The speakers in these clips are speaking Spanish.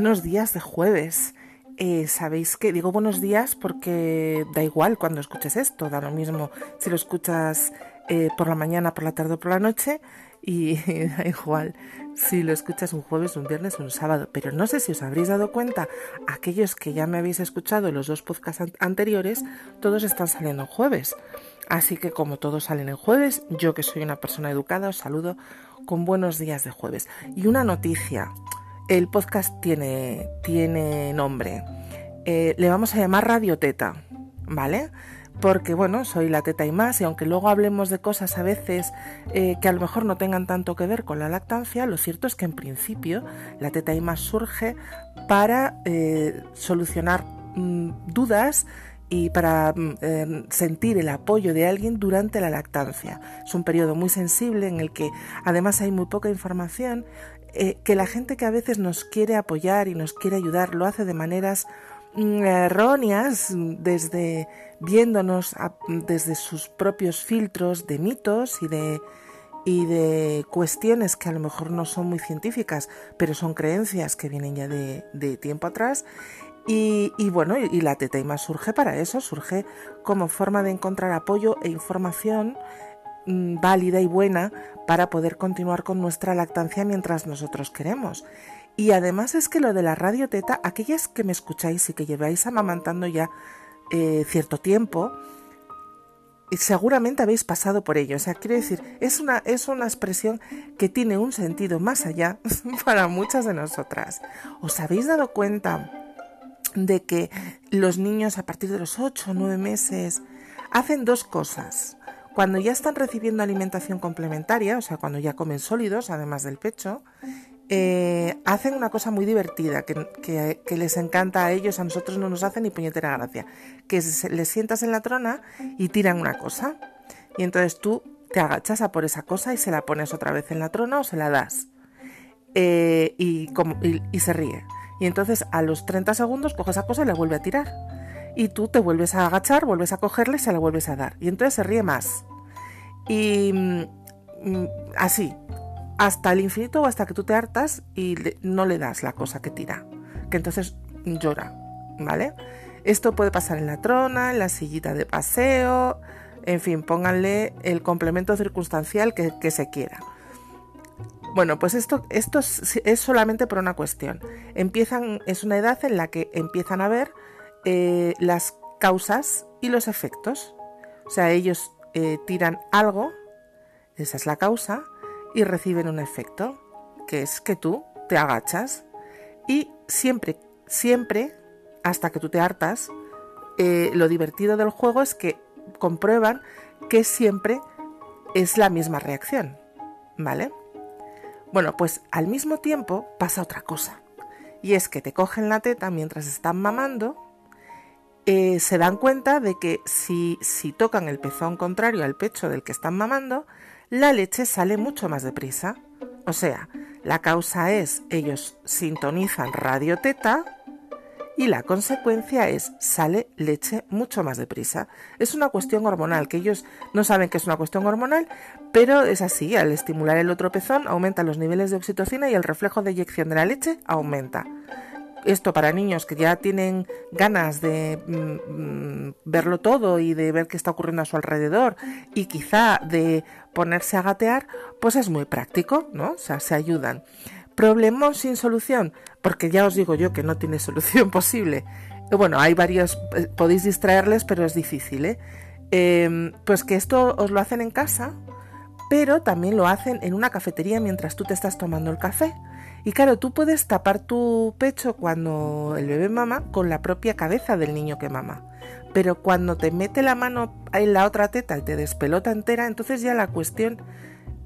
Buenos días de jueves. Eh, Sabéis que digo buenos días porque da igual cuando escuches esto, da lo mismo si lo escuchas eh, por la mañana, por la tarde o por la noche y da igual si lo escuchas un jueves, un viernes o un sábado. Pero no sé si os habréis dado cuenta, aquellos que ya me habéis escuchado los dos podcasts anteriores, todos están saliendo en jueves. Así que como todos salen en jueves, yo que soy una persona educada os saludo con buenos días de jueves. Y una noticia, el podcast tiene, tiene nombre. Eh, le vamos a llamar Radio Teta, ¿vale? Porque bueno, soy la teta y más, y aunque luego hablemos de cosas a veces eh, que a lo mejor no tengan tanto que ver con la lactancia, lo cierto es que en principio la teta y más surge para eh, solucionar mm, dudas y para mm, sentir el apoyo de alguien durante la lactancia. Es un periodo muy sensible en el que además hay muy poca información, que la gente que a veces nos quiere apoyar y nos quiere ayudar lo hace de maneras Mm, erróneas desde viéndonos desde sus propios filtros de mitos y de y de cuestiones que a lo mejor no son muy científicas, pero son creencias que vienen ya de, tiempo atrás. Y, bueno, y, la tetaima surge para eso, surge como forma de encontrar apoyo e información válida y buena para poder continuar con nuestra lactancia mientras nosotros queremos. Y además es que lo de la radio teta, aquellas que me escucháis y que lleváis amamantando ya eh, cierto tiempo, seguramente habéis pasado por ello. O sea, quiero decir, es una, es una expresión que tiene un sentido más allá para muchas de nosotras. ¿Os habéis dado cuenta de que los niños a partir de los 8 o 9 meses hacen dos cosas? Cuando ya están recibiendo alimentación complementaria, o sea, cuando ya comen sólidos, además del pecho, eh, hacen una cosa muy divertida que, les encanta a ellos, a nosotros no nos hacen ni puñetera gracia, que es, les sientas en la trona y tiran una cosa. Y entonces tú te agachas a por esa cosa y se la pones otra vez en la trona o se la das. Eh, y, se ríe. Y entonces a los 30 segundos coge esa cosa y la vuelve a tirar. Y tú te vuelves a agachar, vuelves a cogerle y se la vuelves a dar. Y entonces se ríe más. Y mm, mm, así, hasta el infinito o hasta que tú te hartas y no le das la cosa que tira, que entonces llora, ¿vale? Esto puede pasar en la trona, en la sillita de paseo, en fin, pónganle el complemento circunstancial que, se quiera. Bueno, pues esto, esto es, solamente por una cuestión. Empiezan, es una edad en la que empiezan a ver eh, las causas y los efectos. O sea, ellos eh, tiran algo, esa es la causa, y reciben un efecto, que es que tú te agachas y siempre, siempre, hasta que tú te hartas, eh, lo divertido del juego es que comprueban que siempre es la misma reacción, ¿vale? Bueno, pues al mismo tiempo pasa otra cosa, y es que te cogen la teta mientras están mamando, eh, se dan cuenta de que si, si tocan el pezón contrario al pecho del que están mamando, la leche sale mucho más deprisa. O sea, la causa es ellos sintonizan radio teta y la consecuencia es sale leche mucho más deprisa. Es una cuestión hormonal, que ellos no saben que es una cuestión hormonal, pero es así, al estimular el otro pezón aumentan los niveles de oxitocina y el reflejo de eyección de la leche aumenta esto para niños que ya tienen ganas de mm, mm, verlo todo y de ver qué está ocurriendo a su alrededor y quizá de ponerse a gatear, pues es muy práctico, ¿no? O sea, se ayudan. Problemas sin solución, porque ya os digo yo que no tiene solución posible. Bueno, hay varios, eh, podéis distraerles, pero es difícil, ¿eh? Em, pues que esto os lo hacen en casa, pero también lo hacen en una cafetería mientras tú te estás tomando el café. Y claro, tú puedes tapar tu pecho cuando el bebé mama con la propia cabeza del niño que mama. Pero cuando te mete la mano en la otra teta y te despelota entera, entonces ya la cuestión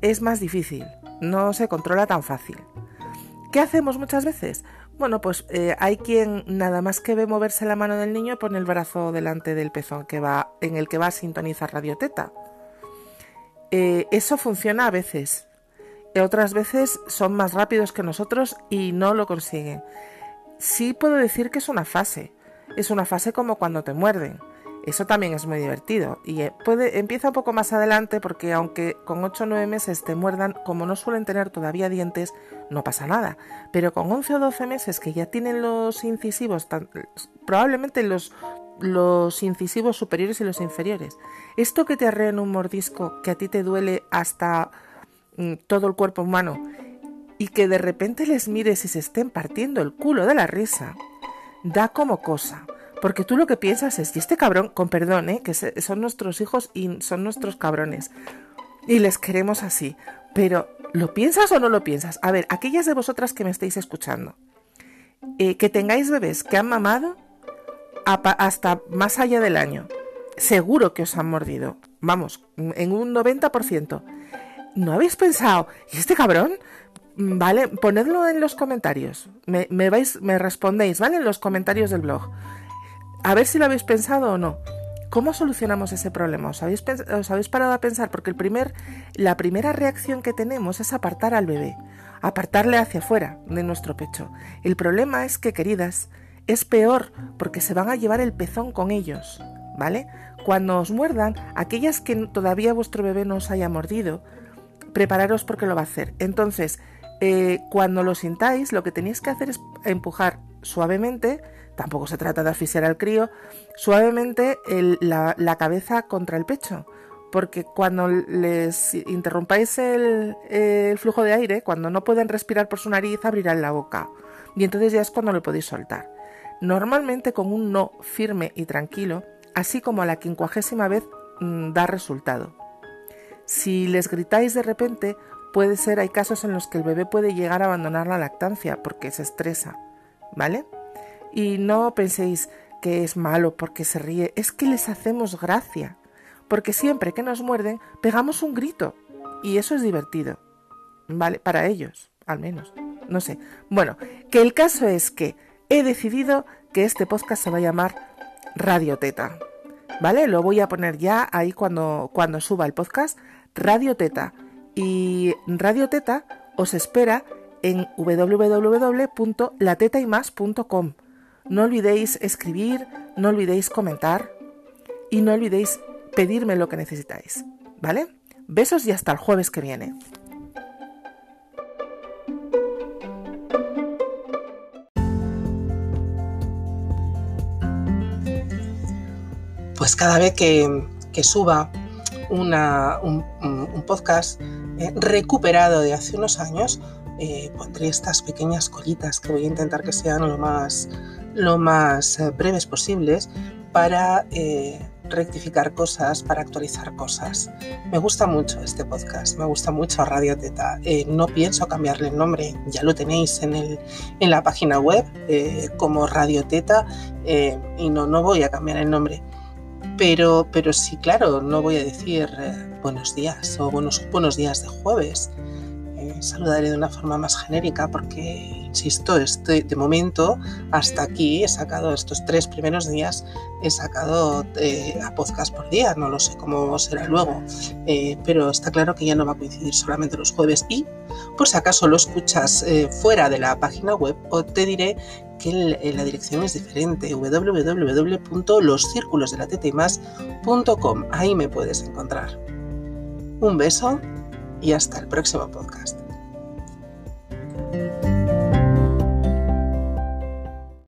es más difícil, no se controla tan fácil. ¿Qué hacemos muchas veces? Bueno, pues eh, hay quien nada más que ve moverse la mano del niño pone el brazo delante del pezón que va, en el que va a sintonizar radioteta. Eh, eso funciona a veces, otras veces son más rápidos que nosotros y no lo consiguen. Sí puedo decir que es una fase. Es una fase como cuando te muerden. Eso también es muy divertido y eh, empieza un poco más adelante porque aunque con 8 o 9 meses te muerdan, como no suelen tener todavía dientes, no pasa nada. Pero con 11 o 12 meses que ya tienen los incisivos, probablemente los, los incisivos superiores y los inferiores, esto que te arrea un mordisco que a ti te duele hasta todo el cuerpo humano y que de repente les mires y se estén partiendo el culo de la risa, da como cosa. Porque tú lo que piensas es, y este cabrón, con perdón, ¿eh? que son nuestros hijos y son nuestros cabrones. Y les queremos así. Pero, ¿lo piensas o no lo piensas? A ver, aquellas de vosotras que me estáis escuchando, eh, que tengáis bebés que han mamado hasta más allá del año, seguro que os han mordido. Vamos, en un 90%. ¿No habéis pensado, ¿y este cabrón? Vale, ponedlo en los comentarios. Me, vais, me respondéis, ¿vale? En los comentarios del blog a ver si lo habéis pensado o no. ¿Cómo solucionamos ese problema? ¿Os habéis, os habéis parado a pensar? Porque el primer, la primera reacción que tenemos es apartar al bebé, apartarle hacia afuera de nuestro pecho. El problema es que, queridas, es peor porque se van a llevar el pezón con ellos, ¿vale? Cuando os muerdan, aquellas que todavía vuestro bebé no os haya mordido, prepararos porque lo va a hacer. Entonces, eh, cuando lo sintáis, lo que tenéis que hacer es empujar suavemente tampoco se trata de asfixiar al crío, suavemente la, cabeza contra el pecho. Porque cuando les interrumpáis el, flujo de aire, cuando no pueden respirar por su nariz, abrirán la boca. Y entonces ya es cuando lo podéis soltar. Normalmente con un no firme y tranquilo, así como a la quincuagésima vez mm, da resultado. Si les gritáis de repente, puede ser, hay casos en los que el bebé puede llegar a abandonar la lactancia porque se estresa, ¿vale? Y no penséis que es malo porque se ríe, es que les hacemos gracia, porque siempre que nos muerden pegamos un grito y eso es divertido, ¿vale? Para ellos, al menos, no sé. Bueno, que el caso es que he decidido que este podcast se va a llamar Radio Teta, ¿vale? Lo voy a poner ya ahí cuando, cuando suba el podcast, Radio Teta. Y Radio Teta os espera en www.latetaymas.com no olvidéis escribir, no olvidéis comentar y no olvidéis pedirme lo que necesitáis. ¿Vale? Besos y hasta el jueves que viene. Pues cada vez que, suba un, podcast eh, recuperado de hace unos años, eh, pondré estas pequeñas colitas que voy a intentar que sean lo más lo más eh, breves posibles para eh, rectificar cosas, para actualizar cosas. Me gusta mucho este podcast, me gusta mucho Radio Teta. Eh, no pienso cambiarle el nombre, ya lo tenéis en, el, en la página web como Radio Teta y no, no voy a cambiar el nombre. Pero, pero sí, claro, no voy a decir buenos días o buenos, buenos días de jueves. Saludaré de una forma más genérica porque, insisto, estoy, de momento hasta aquí he sacado estos tres primeros días, he sacado eh, a podcast por día, no lo sé cómo será luego, eh, pero está claro que ya no va a coincidir solamente los jueves y, por si acaso lo escuchas eh, fuera de la página web, o te diré que la dirección es diferente, www.loscirculosdelatetemas.com, ahí me puedes encontrar. Un beso y hasta el próximo podcast.